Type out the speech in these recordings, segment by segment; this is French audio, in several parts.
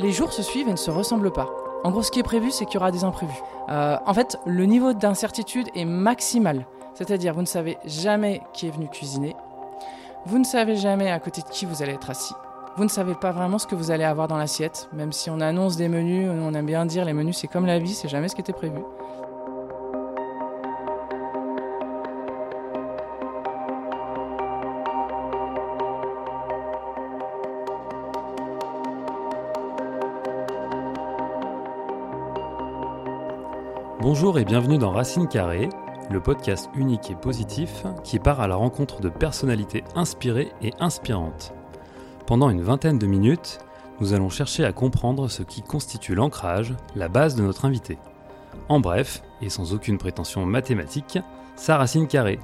les jours se suivent et ne se ressemblent pas. En gros, ce qui est prévu, c'est qu'il y aura des imprévus. Euh, en fait, le niveau d'incertitude est maximal. C'est-à-dire, vous ne savez jamais qui est venu cuisiner. Vous ne savez jamais à côté de qui vous allez être assis. Vous ne savez pas vraiment ce que vous allez avoir dans l'assiette, même si on annonce des menus, on aime bien dire les menus c'est comme la vie, c'est jamais ce qui était prévu. Bonjour et bienvenue dans Racine Carrée, le podcast unique et positif qui part à la rencontre de personnalités inspirées et inspirantes. Pendant une vingtaine de minutes, nous allons chercher à comprendre ce qui constitue l'ancrage, la base de notre invité. En bref, et sans aucune prétention mathématique, sa racine carrée.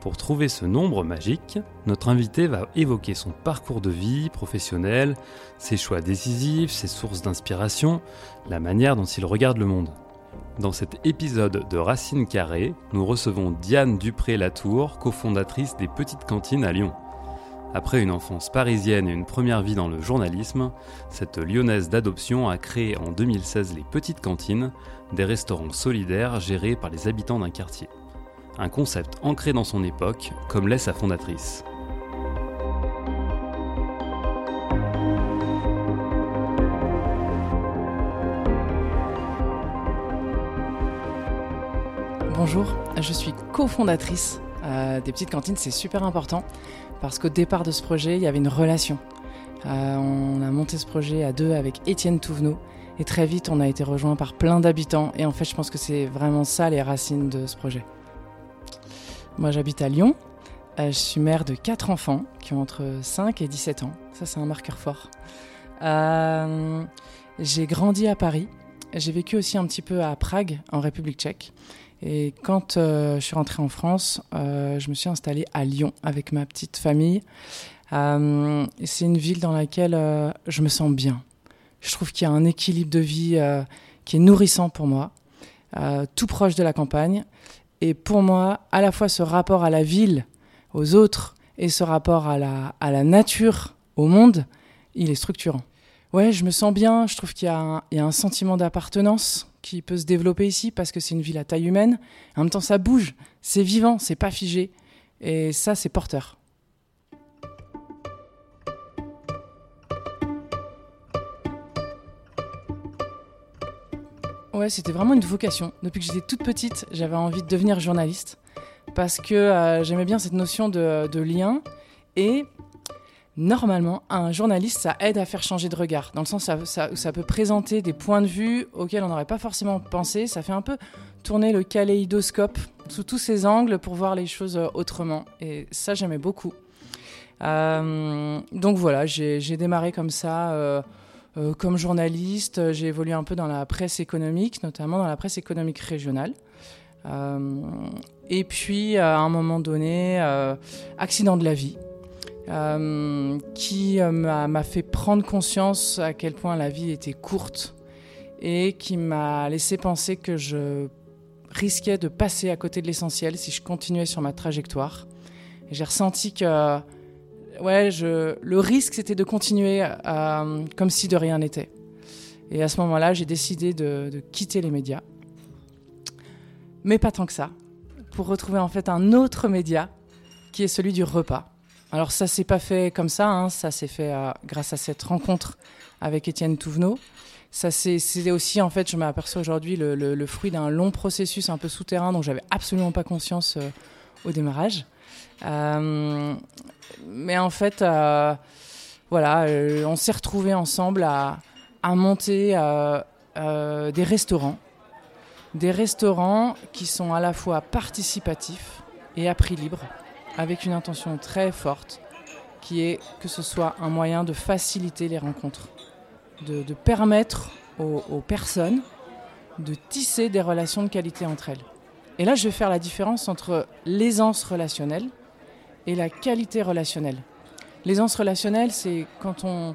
Pour trouver ce nombre magique, notre invité va évoquer son parcours de vie professionnel, ses choix décisifs, ses sources d'inspiration, la manière dont il regarde le monde. Dans cet épisode de Racine Carrée, nous recevons Diane Dupré-Latour, cofondatrice des Petites Cantines à Lyon. Après une enfance parisienne et une première vie dans le journalisme, cette lyonnaise d'adoption a créé en 2016 les Petites Cantines, des restaurants solidaires gérés par les habitants d'un quartier. Un concept ancré dans son époque, comme l'est sa fondatrice. Bonjour, je suis cofondatrice euh, des petites cantines, c'est super important parce qu'au départ de ce projet, il y avait une relation. Euh, on a monté ce projet à deux avec Étienne Touvenot et très vite on a été rejoint par plein d'habitants et en fait je pense que c'est vraiment ça les racines de ce projet. Moi j'habite à Lyon, euh, je suis mère de quatre enfants qui ont entre 5 et 17 ans, ça c'est un marqueur fort. j'ai grandi à Paris, j'ai vécu aussi un petit peu à Prague en République tchèque et quand euh, je suis rentrée en France, euh, je me suis installée à Lyon avec ma petite famille. Euh, c'est une ville dans laquelle je me sens bien. Je trouve qu'il y a un équilibre de vie qui est nourrissant pour moi, tout proche de la campagne. Et pour moi, à la fois ce rapport à la ville, aux autres, et ce rapport à la, nature, au monde, il est structurant. Ouais, je me sens bien, je trouve qu'il y, a un sentiment d'appartenance qui peut se développer ici parce que c'est une ville à taille humaine. En même temps, ça bouge, c'est vivant, c'est pas figé. Et ça, c'est porteur. Ouais, c'était vraiment une vocation. Depuis que j'étais toute petite, j'avais envie de devenir journaliste parce que euh, j'aimais bien cette notion de, de lien et normalement, un journaliste, ça aide à faire changer de regard, dans le sens où ça, peut présenter des points de vue auxquels on n'aurait pas forcément pensé. Ça fait un peu tourner le kaléidoscope sous tous ses angles pour voir les choses euh, autrement. Et ça, j'aimais beaucoup. Euh, donc voilà, j'ai démarré comme ça. Euh, comme journaliste, j'ai évolué un peu dans la presse économique, notamment dans la presse économique régionale. et puis, à un moment donné, accident de la vie. Euh, qui euh, m'a fait prendre conscience à quel point la vie était courte et qui m'a laissé penser que je risquais de passer à côté de l'essentiel si je continuais sur ma trajectoire. J'ai ressenti que ouais, le risque c'était de continuer euh, comme si de rien n'était. Et à ce moment-là, j'ai décidé de quitter les médias. Mais pas tant que ça, pour retrouver en fait un autre média qui est celui du repas. Alors ça s'est pas fait comme ça, hein. ça s'est fait euh, grâce à cette rencontre avec Étienne Touvenot. Ça c'est aussi en fait, je m'aperçois aujourd'hui le, fruit d'un long processus un peu souterrain dont j'avais absolument pas conscience euh, au démarrage. Euh, mais en fait, voilà, on s'est retrouvés ensemble à, à monter des restaurants, des restaurants qui sont à la fois participatifs et à prix libre avec une intention très forte qui est que ce soit un moyen de faciliter les rencontres, de, permettre aux, personnes de tisser des relations de qualité entre elles. Et là, je vais faire la différence entre l'aisance relationnelle et la qualité relationnelle. L'aisance relationnelle, c'est quand on,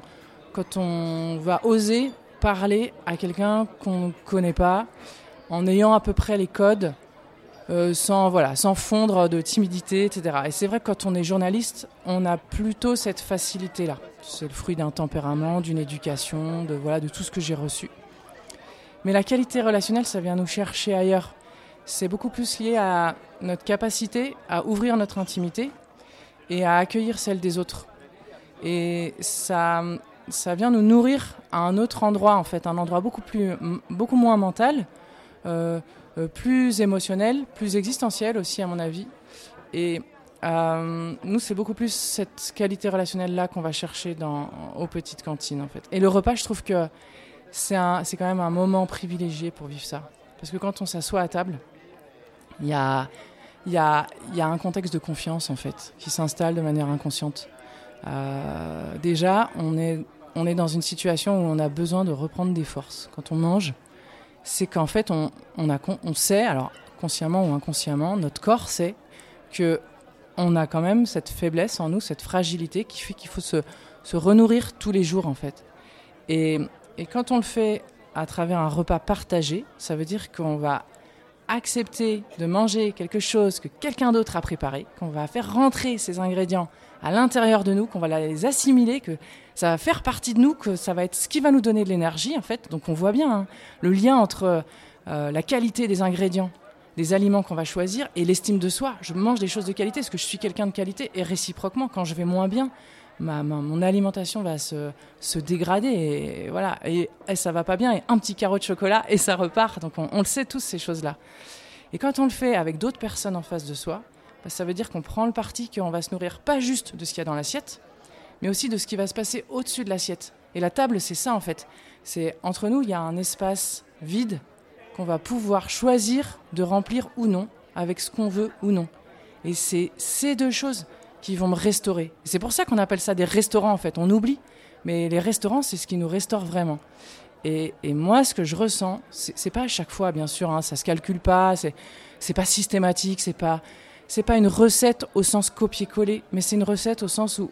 quand on va oser parler à quelqu'un qu'on ne connaît pas, en ayant à peu près les codes sans, voilà, sans fondre de timidité, etc. Et c'est vrai que quand on est journaliste, on a plutôt cette facilité-là. C'est le fruit d'un tempérament, d'une éducation, de, voilà, de tout ce que j'ai reçu. Mais la qualité relationnelle, ça vient nous chercher ailleurs. C'est beaucoup plus lié à notre capacité à ouvrir notre intimité et à accueillir celle des autres. Et ça, ça vient nous nourrir à un autre endroit, en fait, un endroit beaucoup, plus, beaucoup moins mental, euh, euh, plus émotionnel, plus existentiel aussi, à mon avis. Et euh, nous, c'est beaucoup plus cette qualité relationnelle-là qu'on va chercher dans, aux petites cantines, en fait. Et le repas, je trouve que c'est quand même un moment privilégié pour vivre ça. Parce que quand on s'assoit à table, il y a, y, a, y a un contexte de confiance, en fait, qui s'installe de manière inconsciente. Euh, déjà, on est, on est dans une situation où on a besoin de reprendre des forces. Quand on mange, c'est qu'en fait, on, on, a, on sait, alors consciemment ou inconsciemment, notre corps sait que on a quand même cette faiblesse en nous, cette fragilité qui fait qu'il faut se, se, renourrir tous les jours en fait. Et, et, quand on le fait à travers un repas partagé, ça veut dire qu'on va accepter de manger quelque chose que quelqu'un d'autre a préparé, qu'on va faire rentrer ces ingrédients à l'intérieur de nous, qu'on va les assimiler, que ça va faire partie de nous, que ça va être ce qui va nous donner de l'énergie en fait. Donc on voit bien hein, le lien entre euh, la qualité des ingrédients des aliments qu'on va choisir et l'estime de soi. Je mange des choses de qualité parce que je suis quelqu'un de qualité et réciproquement, quand je vais moins bien, ma, mon alimentation va se, se, dégrader et voilà, et, ça va pas bien et un petit carreau de chocolat et ça repart. Donc on, le sait tous ces choses-là. Et quand on le fait avec d'autres personnes en face de soi, bah, ça veut dire qu'on prend le parti qu'on va se nourrir pas juste de ce qu'il y a dans l'assiette, mais aussi de ce qui va se passer au-dessus de l'assiette. Et la table, c'est ça en fait. C'est entre nous, il y a un espace vide qu'on va pouvoir choisir de remplir ou non, avec ce qu'on veut ou non. Et c'est ces deux choses qui vont me restaurer. C'est pour ça qu'on appelle ça des restaurants en fait. On oublie, mais les restaurants, c'est ce qui nous restaure vraiment. Et, moi, ce que je ressens, c'est pas à chaque fois, bien sûr, hein, ça se calcule pas, c'est pas systématique, c'est pas pas une recette au sens copier-coller, mais c'est une recette au sens où,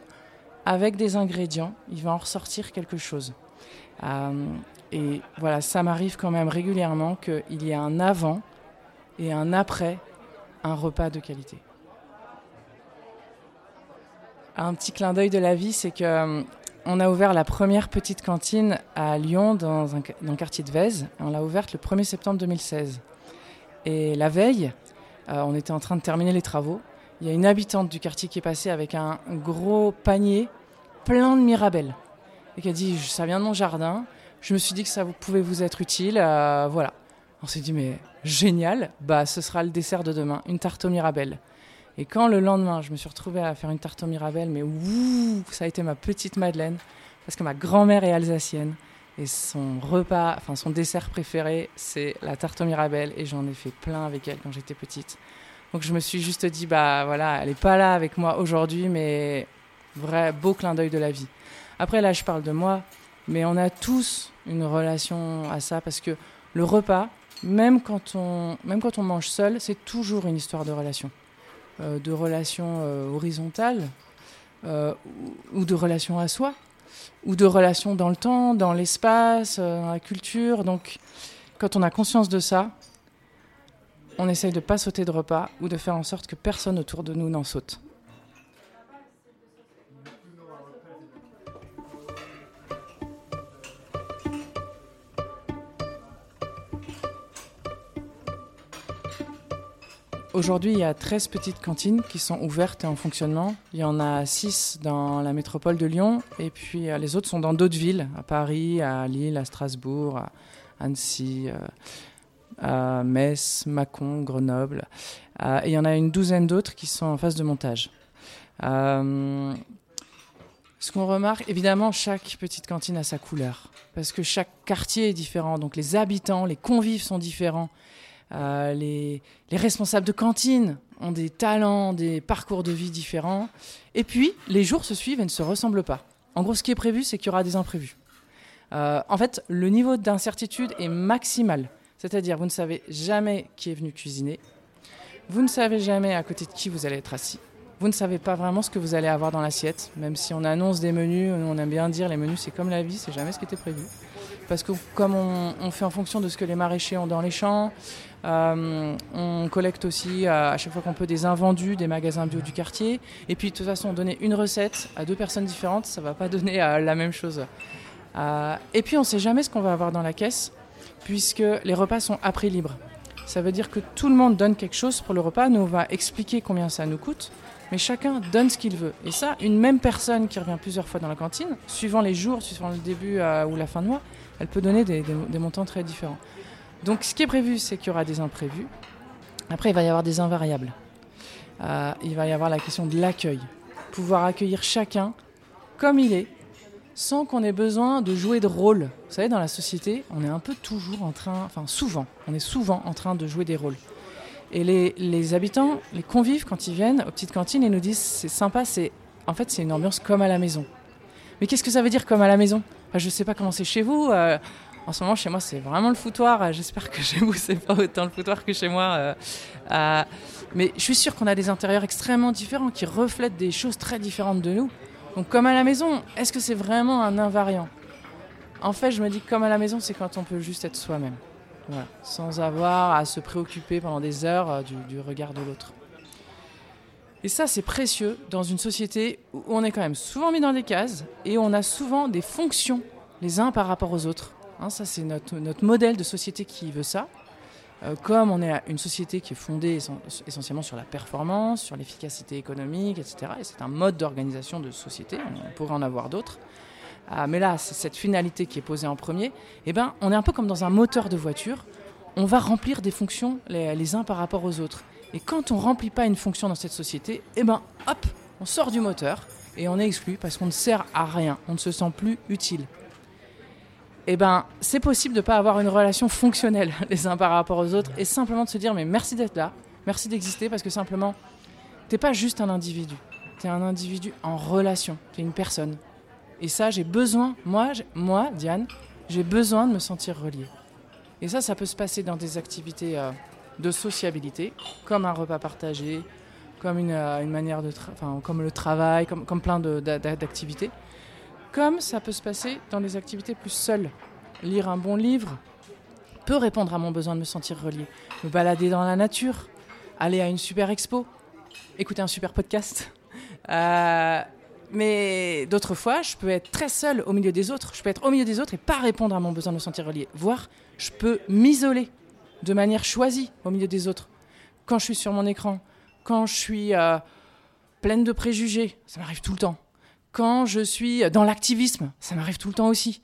avec des ingrédients, il va en ressortir quelque chose. Euh, et voilà, ça m'arrive quand même régulièrement qu'il y a un avant et un après un repas de qualité. Un petit clin d'œil de la vie, c'est que euh, on a ouvert la première petite cantine à Lyon, dans, un, le quartier de Vèze. On l'a ouverte le 1er septembre 2016. Et la veille, euh, on était en train de terminer les travaux. Il y a une habitante du quartier qui est passée avec un gros panier plein de mirabelles. Et qui a dit Ça vient de mon jardin, je me suis dit que ça pouvait vous être utile. Euh, voilà. On s'est dit, mais génial, bah, ce sera le dessert de demain, une tarte aux mirabelles. Et quand le lendemain, je me suis retrouvée à faire une tarte aux mirabelles, mais ouh, ça a été ma petite Madeleine, parce que ma grand-mère est alsacienne. Et son repas, enfin son dessert préféré, c'est la tarte aux mirabelles. Et j'en ai fait plein avec elle quand j'étais petite. Donc je me suis juste dit, bah voilà, elle n'est pas là avec moi aujourd'hui, mais vrai beau clin d'œil de la vie. Après là, je parle de moi, mais on a tous une relation à ça parce que le repas, même quand on, même quand on mange seul, c'est toujours une histoire de relation. Euh, de relation euh, horizontale euh, ou, de relation à soi ou de relation dans le temps, dans l'espace, dans la culture. Donc, quand on a conscience de ça, on essaye de pas sauter de repas ou de faire en sorte que personne autour de nous n'en saute. Aujourd'hui, il y a 13 petites cantines qui sont ouvertes et en fonctionnement. Il y en a 6 dans la métropole de Lyon et puis euh, les autres sont dans d'autres villes, à Paris, à Lille, à Strasbourg, à Annecy, euh, Metz, Mâcon, Grenoble. Euh, et il y en a une douzaine d'autres qui sont en phase de montage. ce qu'on remarque, évidemment, chaque petite cantine a sa couleur parce que chaque quartier est différent. Donc les habitants, les convives sont différents. Euh, les, responsables de cantine ont des talents, des parcours de vie différents. Et puis, les jours se suivent et ne se ressemblent pas. En gros, ce qui est prévu, c'est qu'il y aura des imprévus. Euh, en fait, le niveau d'incertitude est maximal. C'est-à-dire, vous ne savez jamais qui est venu cuisiner. Vous ne savez jamais à côté de qui vous allez être assis. Vous ne savez pas vraiment ce que vous allez avoir dans l'assiette, même si on annonce des menus, on aime bien dire les menus c'est comme la vie, c'est jamais ce qui était prévu. parce que comme on, fait en fonction de ce que les maraîchers ont dans les champs, euh, on collecte aussi à, chaque fois qu'on peut des invendus des magasins bio du quartier. Et puis de toute façon, donner une recette à deux personnes différentes, ça va pas donner la même chose. et puis on ne sait jamais ce qu'on va avoir dans la caisse, puisque les repas sont à prix libre. Ça veut dire que tout le monde donne quelque chose pour le repas. Nous, on va expliquer combien ça nous coûte mais chacun donne ce qu'il veut. Et ça, une même personne qui revient plusieurs fois dans la cantine, suivant les jours, suivant le début euh, ou la fin de mois, elle peut donner des, montants très différents. Donc ce qui est prévu, c'est qu'il y aura des imprévus. Après, il va y avoir des invariables. Euh, il va y avoir la question de l'accueil. Pouvoir accueillir chacun comme il est, sans qu'on ait besoin de jouer de rôle. Vous savez, dans la société, on est un peu toujours en train, enfin souvent, on est souvent en train de jouer des rôles. Et les, habitants, les convives, quand ils viennent aux petites cantines, ils nous disent c'est sympa, c'est en fait c'est une ambiance comme à la maison. Mais qu'est-ce que ça veut dire comme à la maison? Je ne sais pas comment c'est chez vous. Euh, en ce moment, chez moi, c'est vraiment le foutoir. Euh, j'espère que chez vous, c'est pas autant le foutoir que chez moi. Euh, mais je suis sûre qu'on a des intérieurs extrêmement différents qui reflètent des choses très différentes de nous. Donc, comme à la maison, est-ce que c'est vraiment un invariant? En fait, je me dis que comme à la maison, c'est quand on peut juste être soi-même sans avoir à se préoccuper pendant des heures euh, du, regard de l'autre. Et ça, c'est précieux dans une société où on est quand même souvent mis dans des cases et on a souvent des fonctions les uns par rapport aux autres. Hein, ça, c'est notre, modèle de société qui veut ça. Euh, comme on est une société qui est fondée essentiellement sur la performance, sur l'efficacité économique, etc. Et c'est un mode d'organisation de société, on pourrait en avoir d'autres. Ah, mais là, c'est cette finalité qui est posée en premier, eh ben, on est un peu comme dans un moteur de voiture. On va remplir des fonctions les, uns par rapport aux autres. Et quand on ne remplit pas une fonction dans cette société, eh ben, on sort du moteur et on est exclu parce qu'on ne sert à rien, on ne se sent plus utile. Eh ben, c'est possible de ne pas avoir une relation fonctionnelle les uns par rapport aux autres et simplement de se dire mais merci d'être là, merci d'exister parce que simplement, tu n'es pas juste un individu, tu es un individu en relation, tu es une personne. Et ça, j'ai besoin, moi, moi Diane, j'ai besoin de me sentir reliée. Et ça, ça peut se passer dans des activités euh, de sociabilité, comme un repas partagé, comme une, euh, manière de, enfin, comme le travail, comme, comme plein d'activités. Comme ça peut se passer dans des activités plus seules. Lire un bon livre peut répondre à mon besoin de me sentir reliée. Me balader dans la nature, aller à une super expo, écouter un super podcast. Euh, mais d'autres fois, je peux être très seule au milieu des autres. Je peux être au milieu des autres et pas répondre à mon besoin de me sentir relié. Voire, je peux m'isoler de manière choisie au milieu des autres. Quand je suis sur mon écran, quand je suis euh, pleine de préjugés, ça m'arrive tout le temps. Quand je suis dans l'activisme, ça m'arrive tout le temps aussi.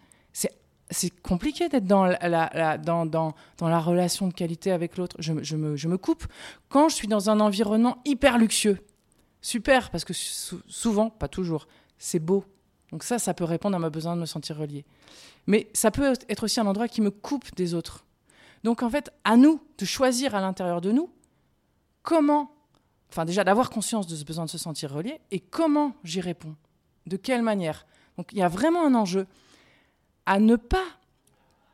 C'est compliqué d'être dans la, relation de qualité avec l'autre. Je, je, me, je me coupe. Quand je suis dans un environnement hyper luxueux, super, parce que souvent, pas toujours, c'est beau. Donc ça, ça peut répondre à ma besoin de me sentir relié. Mais ça peut être aussi un endroit qui me coupe des autres. Donc en fait, à nous de choisir à l'intérieur de nous comment, enfin déjà d'avoir conscience de ce besoin de se sentir relié et comment j'y réponds. De quelle manière. Donc il y a vraiment un enjeu à ne pas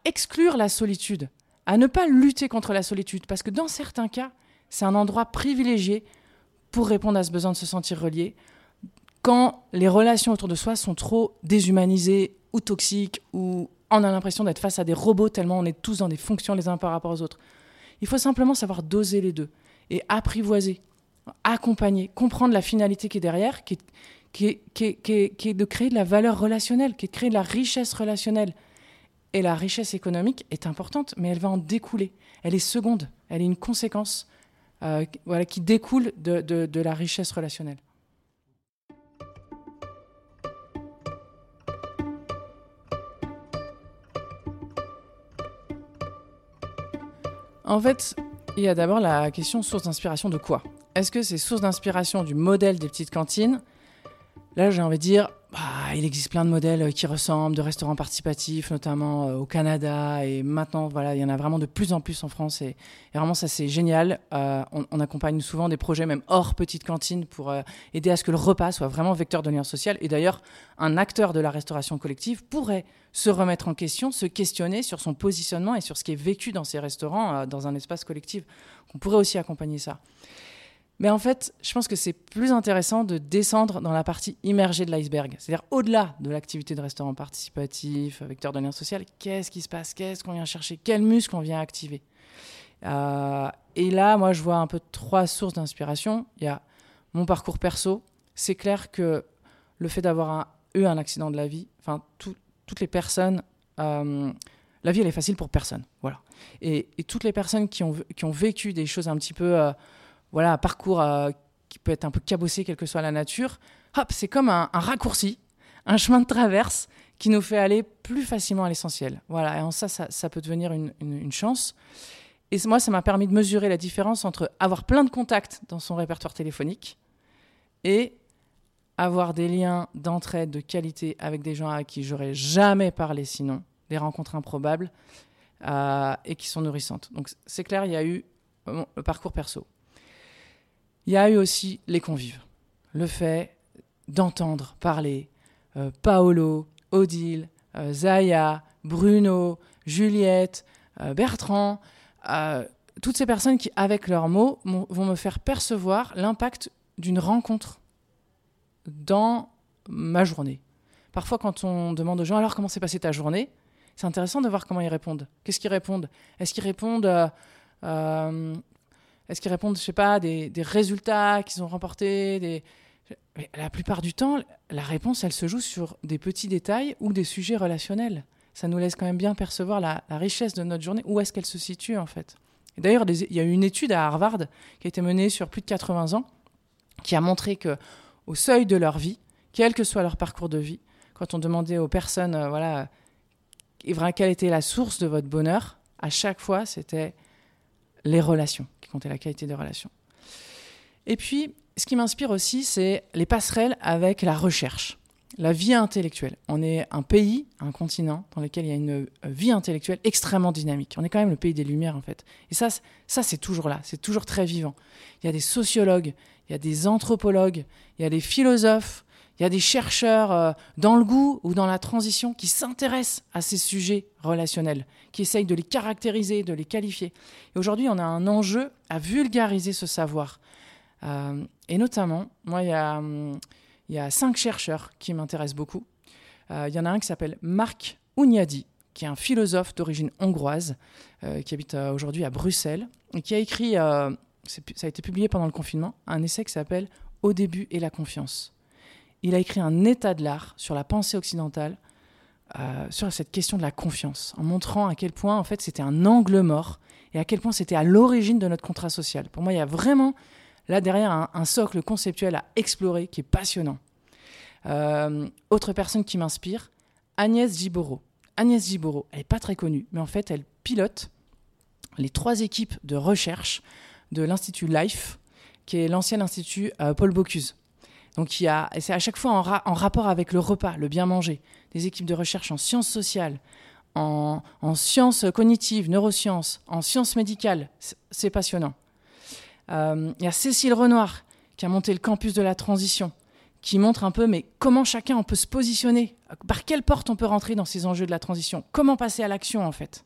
exclure la solitude, à ne pas lutter contre la solitude, parce que dans certains cas, c'est un endroit privilégié pour répondre à ce besoin de se sentir relié quand les relations autour de soi sont trop déshumanisées ou toxiques ou on a l'impression d'être face à des robots tellement on est tous dans des fonctions les uns par rapport aux autres. Il faut simplement savoir doser les deux et apprivoiser, accompagner, comprendre la finalité qui est derrière, qui qui est, de créer de la valeur relationnelle, qui est de créer de la richesse relationnelle. Et la richesse économique est importante, mais elle va en découler. Elle est seconde, elle est une conséquence euh, voilà, qui découle de, de, la richesse relationnelle. En fait, il y a d'abord la question source d'inspiration de quoi? Est-ce que c'est source d'inspiration du modèle des petites cantines? Là, j'ai envie de dire, bah, il existe plein de modèles euh, qui ressemblent, de restaurants participatifs, notamment euh, au Canada. Et maintenant, voilà, il y en a vraiment de plus en plus en France. Et, vraiment, ça, c'est génial. Euh, on, accompagne souvent des projets, même hors petite cantine, pour aider à ce que le repas soit vraiment vecteur de lien social. Et d'ailleurs, un acteur de la restauration collective pourrait se remettre en question, se questionner sur son positionnement et sur ce qui est vécu dans ces restaurants, dans un espace collectif. On pourrait aussi accompagner ça. Mais en fait, je pense que c'est plus intéressant de descendre dans la partie immergée de l'iceberg. C'est-à-dire au-delà de l'activité de restaurant participatif, vecteur de lien social, qu'est-ce qui se passe Qu'est-ce qu'on vient chercher Quel muscle on vient activer? Euh, Et là, moi, je vois un peu trois sources d'inspiration. Il y a mon parcours perso. C'est clair que le fait d'avoir eu un accident de la vie, enfin, toutes les personnes... Euh, la vie, elle est facile pour personne. Voilà. Et, toutes les personnes qui ont, vécu des choses un petit peu... Euh, voilà, un parcours euh, qui peut être un peu cabossé, quelle que soit la nature, hop, c'est comme un, raccourci, un chemin de traverse qui nous fait aller plus facilement à l'essentiel. Voilà, et en ça, ça, peut devenir une, chance. Et moi, ça m'a permis de mesurer la différence entre avoir plein de contacts dans son répertoire téléphonique et avoir des liens d'entraide de qualité avec des gens à qui j'aurais jamais parlé sinon, des rencontres improbables euh, et qui sont nourrissantes. Donc c'est clair, il y a eu le parcours perso. Il y a eu aussi les convives. Le fait d'entendre parler euh, Paolo, Odile, euh, Zaya, Bruno, Juliette, euh, Bertrand, toutes ces personnes qui, avec leurs mots, vont me faire percevoir l'impact d'une rencontre dans ma journée. Parfois, quand on demande aux gens alors comment s'est passée ta journée, c'est intéressant de voir comment ils répondent. Qu'est-ce qu'ils répondent? Est-ce qu'ils répondent est-ce qu'ils répondent, je sais pas, des, résultats qu'ils ont remportés des... La plupart du temps, la réponse, elle se joue sur des petits détails ou des sujets relationnels. Ça nous laisse quand même bien percevoir la, richesse de notre journée, où est-ce qu'elle se situe en fait. D'ailleurs, il y a eu une étude à Harvard qui a été menée sur plus de 80 ans, qui a montré que au seuil de leur vie, quel que soit leur parcours de vie, quand on demandait aux personnes, euh, voilà, quelle était la source de votre bonheur, à chaque fois, c'était les relations compter la qualité des relations. Et puis, ce qui m'inspire aussi, c'est les passerelles avec la recherche, la vie intellectuelle. On est un pays, un continent dans lequel il y a une vie intellectuelle extrêmement dynamique. On est quand même le pays des Lumières, en fait. Et ça, ça c'est toujours là, c'est toujours très vivant. Il y a des sociologues, il y a des anthropologues, il y a des philosophes, il y a des chercheurs euh, dans le goût ou dans la transition qui s'intéressent à ces sujets relationnels, qui essayent de les caractériser, de les qualifier. Et aujourd'hui, on a un enjeu à vulgariser ce savoir. Euh, et notamment, moi, il y, a, hum, il y a cinq chercheurs qui m'intéressent beaucoup. Euh, il y en a un qui s'appelle Marc Ouniadi, qui est un philosophe d'origine hongroise, qui habite aujourd'hui à Bruxelles, et qui a écrit, ça a été publié pendant le confinement, un essai qui s'appelle Au début et la confiance il a écrit un état de l'art sur la pensée occidentale, euh, sur cette question de la confiance, en montrant à quel point en fait c'était un angle mort et à quel point c'était à l'origine de notre contrat social. Pour moi, il y a vraiment là derrière un, socle conceptuel à explorer qui est passionnant. Euh, autre personne qui m'inspire, Agnès Giboro. Agnès Giboro, elle n'est pas très connue, mais en fait, elle pilote les trois équipes de recherche de l'Institut LIFE, qui est l'ancien institut euh, Paul Bocuse. Donc c'est à chaque fois en, rapport avec le repas, le bien manger. Des équipes de recherche en sciences sociales, en, sciences cognitives, neurosciences, en sciences médicales. C'est passionnant. Euh, il y a Cécile Renoir qui a monté le campus de la transition, qui montre un peu mais comment chacun on peut se positionner, par quelle porte on peut rentrer dans ces enjeux de la transition, comment passer à l'action en fait?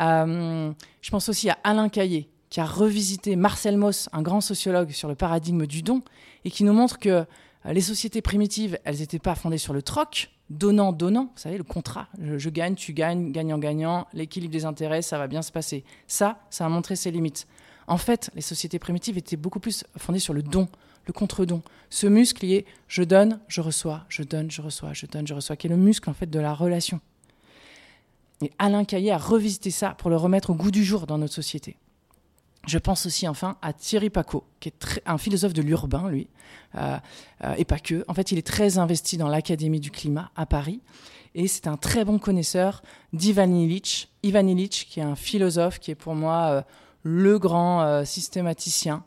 Euh, je pense aussi à Alain Caillé, qui a revisité Marcel Mauss, un grand sociologue, sur le paradigme du don, et qui nous montre que euh, les sociétés primitives, elles n'étaient pas fondées sur le troc, donnant-donnant, vous savez, le contrat, je, gagne, tu gagnes, gagnant-gagnant, l'équilibre des intérêts, ça va bien se passer. Ça, ça a montré ses limites. En fait, les sociétés primitives étaient beaucoup plus fondées sur le don, le contre-don. Ce muscle est je donne, je reçois, je donne, je reçois, je donne, je reçois, qui est le muscle en fait de la relation. Et Alain Caillé a revisité ça pour le remettre au goût du jour dans notre société. Je pense aussi enfin à Thierry Paco, qui est un philosophe de l'urbain, lui, euh, euh, et pas que. En fait, il est très investi dans l'Académie du climat à Paris, et c'est un très bon connaisseur d'Ivan Illich. Ivan Illich, qui est un philosophe, qui est pour moi euh, le grand systématicien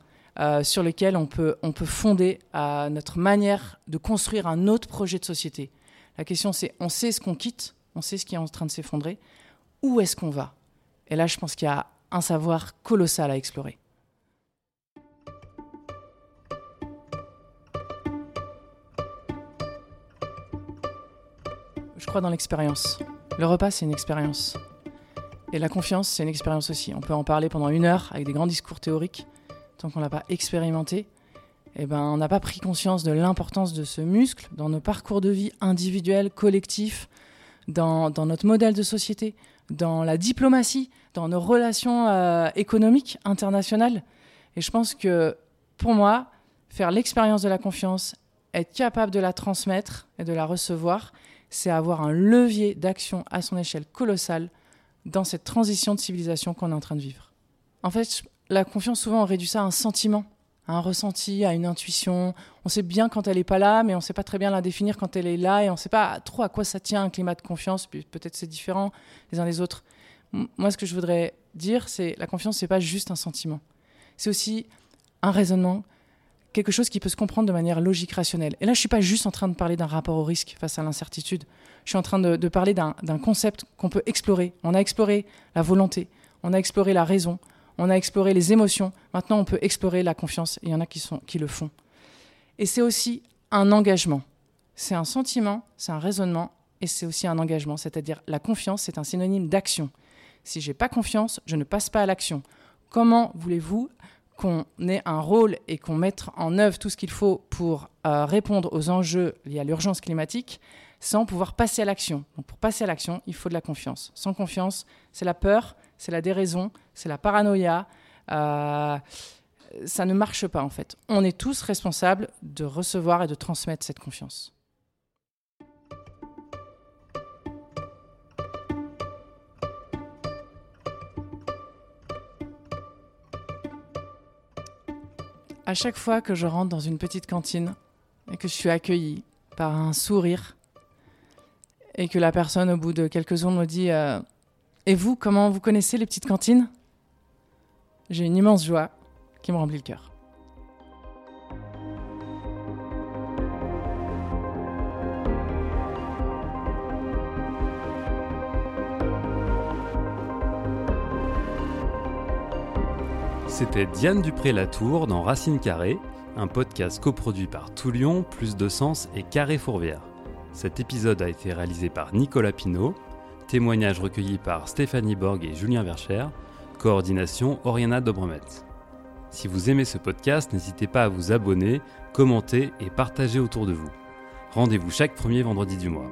sur lequel on peut, on peut fonder notre manière de construire un autre projet de société. La question, c'est on sait ce qu'on quitte, on sait ce qui est en train de s'effondrer, où est-ce qu'on va? Et là, je pense qu'il y a un savoir colossal à explorer. Je crois dans l'expérience. Le repas, c'est une expérience. Et la confiance, c'est une expérience aussi. On peut en parler pendant une heure avec des grands discours théoriques. tant qu'on l'a pas expérimenté, eh ben, on n'a pas pris conscience de l'importance de ce muscle dans nos parcours de vie individuels, collectifs, dans, notre modèle de société, dans la diplomatie, dans nos relations euh, économiques internationales. Et je pense que pour moi, faire l'expérience de la confiance, être capable de la transmettre et de la recevoir, c'est avoir un levier d'action à son échelle colossale dans cette transition de civilisation qu'on est en train de vivre. En fait, la confiance, souvent, on réduit ça à un sentiment, à un ressenti, à une intuition. On sait bien quand elle n'est pas là, mais on ne sait pas très bien la définir quand elle est là, et on ne sait pas trop à quoi ça tient un climat de confiance. Peut-être c'est différent les uns des autres. Moi, ce que je voudrais dire, c'est la confiance, c'est pas juste un sentiment. C'est aussi un raisonnement, quelque chose qui peut se comprendre de manière logique, rationnelle. Et là, je suis pas juste en train de parler d'un rapport au risque face à l'incertitude. Je suis en train de, parler d'un concept qu'on peut explorer. On a exploré la volonté, on a exploré la raison, on a exploré les émotions. Maintenant, on peut explorer la confiance. Il y en a qui, le font. Et c'est aussi un engagement. C'est un sentiment, c'est un raisonnement, et c'est aussi un engagement. C'est-à-dire, la confiance, c'est un synonyme d'action. Si j'ai pas confiance, je ne passe pas à l'action. Comment voulez-vous qu'on ait un rôle et qu'on mette en œuvre tout ce qu'il faut pour euh, répondre aux enjeux liés à l'urgence climatique sans pouvoir passer à l'action? Pour passer à l'action, il faut de la confiance. Sans confiance, c'est la peur, c'est la déraison, c'est la paranoïa. Euh, ça ne marche pas en fait. On est tous responsables de recevoir et de transmettre cette confiance. À chaque fois que je rentre dans une petite cantine et que je suis accueillie par un sourire et que la personne au bout de quelques secondes me dit euh, Et vous, comment vous connaissez les petites cantines? J'ai une immense joie qui me remplit le cœur. C'était Diane Dupré-Latour dans Racine Carrée, un podcast coproduit par Toulion, Plus de Sens et Carré Fourvière. Cet épisode a été réalisé par Nicolas Pinault, témoignage recueilli par Stéphanie Borg et Julien Vercher, coordination Oriana Dobremet. Si vous aimez ce podcast, n'hésitez pas à vous abonner, commenter et partager autour de vous. Rendez-vous chaque premier vendredi du mois.